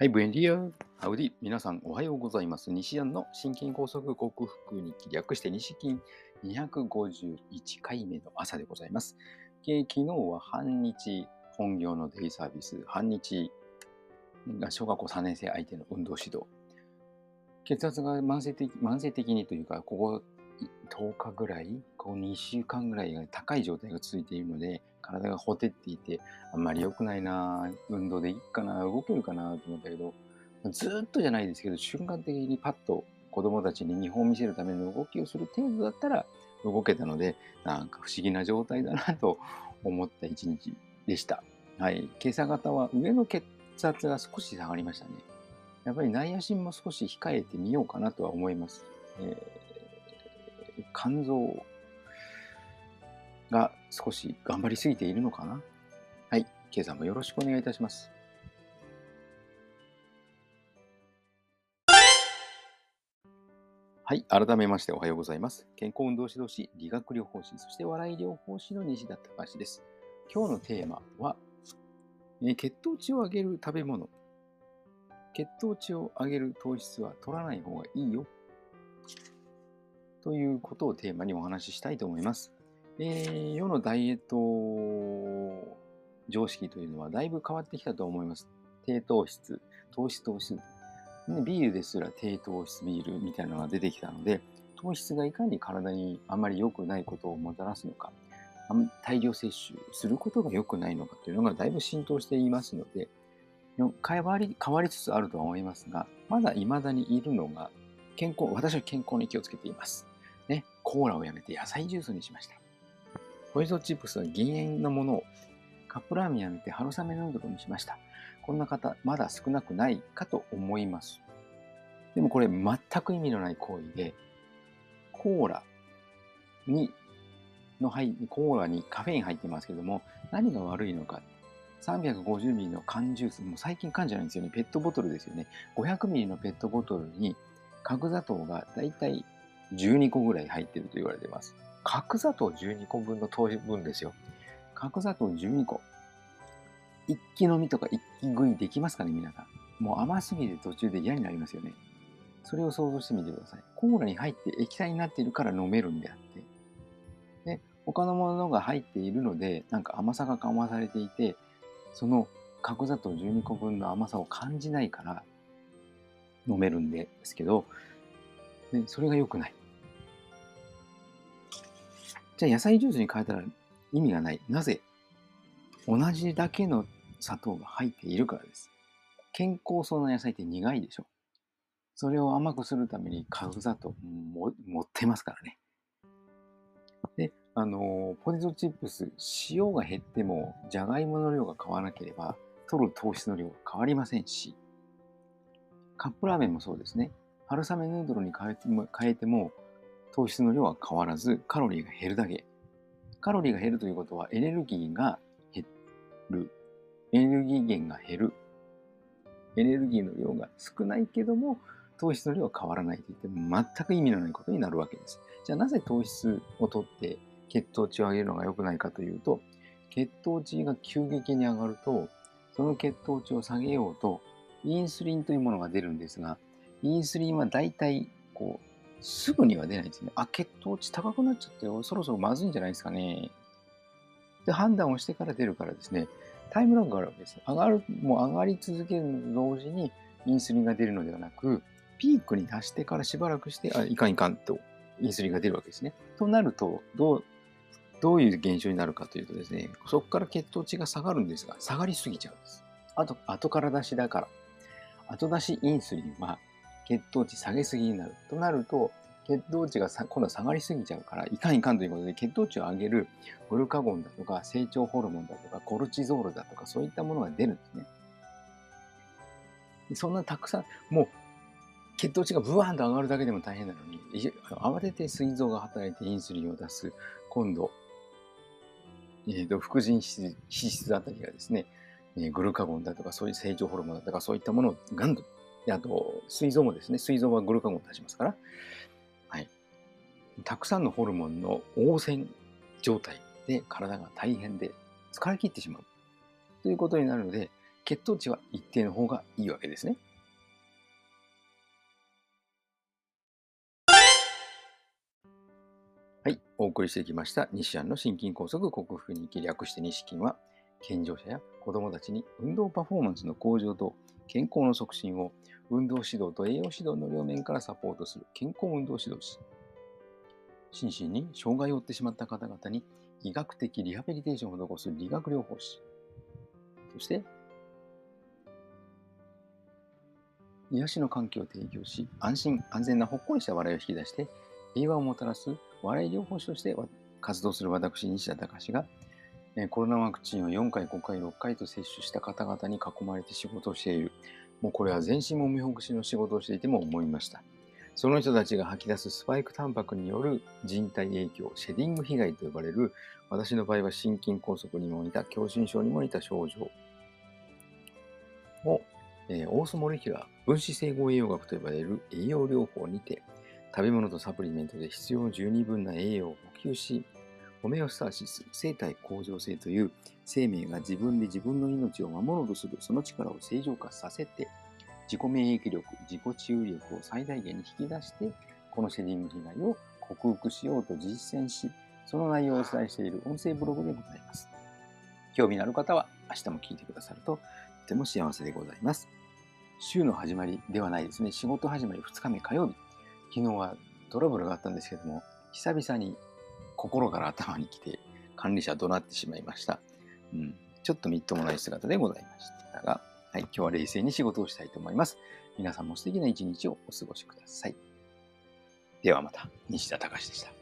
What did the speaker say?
はい、ブエンディア。ハウディ。皆さん、おはようございます。西安の心筋梗塞克服に略して西筋251回目の朝でございます。えー昨日は半日本業のデイサービス、半日が小学校3年生相手の運動指導。血圧が慢性的慢性的にというか、ここ10日ぐらい、ここ2週間ぐらいが高い状態が続いているので、体がほてっていて、あんまり良くないな、運動でいいかな、動けるかなと思ったけど、ずっとじゃないですけど、瞬間的にパッと子供たちに見本を見せるための動きをする程度だったら動けたので、なんか不思議な状態だなと思った一日でした。はい。今朝方は上の血圧が少し下がりましたね。やっぱり内野心も少し控えてみようかなとは思います。えー肝臓が少し頑張りすぎているのかな？はい。今朝もよろしくお願いいたします。はい。改めましておはようございます。健康運動指導士、理学療法士、そして笑い療法士の西田隆です。今日のテーマは、えー血糖値を上げる食べ物。血糖値を上げる糖質は取らない方がいいよ。ということをテーマにお話ししたいと思います。えー世のダイエット常識というのはだいぶ変わってきたと思います。低糖質、糖質糖質。ねビールですら低糖質ビールみたいなのが出てきたので、糖質がいかに体にあまり良くないことをもたらすのか、大量摂取することが良くないのかというのがだいぶ浸透していますので、よ変わり変わりつつあるとは思いますが、まだ未だにいるのが健康、私は健康に気をつけています。ね、コーラをやめて野菜ジュースにしました。ポイゾチップスは減塩のものを、カップラーメンやめて春雨ヌードルにしました。こんな方、まだ少なくないかと思います。でもこれ全く意味のない行為で、コーラに、の入コーラにカフェイン入ってますけども、何が悪いのか。350ミリの缶ジュース、もう最近缶じゃないんですよね。ペットボトルですよね。500ミリのペットボトルに角砂糖がだいたい12個ぐらい入ってると言われています。角砂糖12個分の糖分ですよ。角砂糖12個。一気飲みとか一気食いできますかね、皆さん。もう甘すぎて途中で嫌になりますよね。それを想像してみてください。コーラに入って液体になっているから飲めるんであって。で、他のものが入っているので、なんか甘さが緩和されていて、その角砂糖12個分の甘さを感じないから飲めるんですけど、ね、それが良くない。じゃあ野菜ジュースに変えたら意味がない。なぜ？同じだけの砂糖が入っているからです。健康そうな野菜って苦いでしょ。それを甘くするために角砂糖も持ってますからね。で、あの、ポテトチップス、塩が減っても、じゃがいもの量が変わらなければ、取る糖質の量が変わりませんし、カップラーメンもそうですね。春雨ヌードルに変えても変えても糖質の量は変わらずカロリーが減るだけ。カロリーが減るということはエネルギーが減る。エネルギー源が減る。エネルギーの量が少ないけども糖質の量は変わらないと言っても全く意味のないことになるわけです。じゃあなぜ糖質を取って血糖値を上げるのが良くないかというと血糖値が急激に上がるとその血糖値を下げようとインスリンというものが出るんですがインスリンは大体こうすぐには出ないですね。あ、血糖値高くなっちゃったよ。そろそろまずいんじゃないですかね。で、判断をしてから出るからですね、タイムラグがあるわけです。上がる、もう上がり続ける同時にインスリンが出るのではなく、ピークに達してからしばらくして、あ、いかんいかんとインスリンが出るわけですね。となると、どう、どういう現象になるかというとですね、そこから血糖値が下がるんですが、下がりすぎちゃうんです。あと、後から出しだから。後出しインスリンは血糖値下げすぎになる。となると、血糖値がさ今度は下がりすぎちゃうから、いかんいかんということで、血糖値を上げるグルカゴンだとか、成長ホルモンだとか、コルチゾールだとか、そういったものが出るんですね。そんなたくさん、もう血糖値がブワーンと上がるだけでも大変なのに、慌てて膵臓が働いてインスリンを出す、今度、えー、と副腎脂質あたりがですね、グルカゴンだとか、そういう成長ホルモンだとか、そういったものをガンとあと、膵臓もですね、膵臓はグルカゴンを出しますから、はい。たくさんのホルモンの汚染状態で体が大変で疲れ切ってしまうということになるので、血糖値は一定の方がいいわけですね。はい、お送りしてきました西安の心筋梗塞克服に生き略して西筋は、健常者や子どもたちに運動パフォーマンスの向上と健康の促進を運動指導と栄養指導の両面からサポートする健康運動指導士。心身に障害を負ってしまった方々に医学的リハビリテーションを施す理学療法士。そして、癒しの環境を提供し、安心安全なほっこりした笑いを引き出して、平和をもたらす笑い療法士として活動する私、西田隆が、コロナワクチンを4回、5回、6回と接種した方々に囲まれて仕事をしている。もうこれは全身もみほぐしの仕事をしていても思いました。その人たちが吐き出すスパイクタンパクによる人体影響、シェディング被害と呼ばれる、私の場合は心筋梗塞にも似た、狭心症にも似た症状を、えー、オーソモレキュラー、分子整合栄養学と呼ばれる栄養療法にて、食べ物とサプリメントで必要十二分な栄養を補給し、ホメオスターシス、生体向上性という生命が自分で自分の命を守ろうとするその力を正常化させて、自己免疫力、自己治癒力を最大限に引き出して、このシェディング被害を克服しようと実践し、その内容をお伝えしている音声ブログでございます。興味のある方は明日も聞いてくださるととても幸せでございます。週の始まりではないですね。仕事始まり2日目火曜日。昨日はトラブルがあったんですけども、久々に心から頭に来て管理者怒鳴ってしまいました。うん、ちょっとみっともない姿でございましたが、はい、今日は冷静に仕事をしたいと思います。皆さんも素敵な一日をお過ごしください。ではまた、西田隆でした。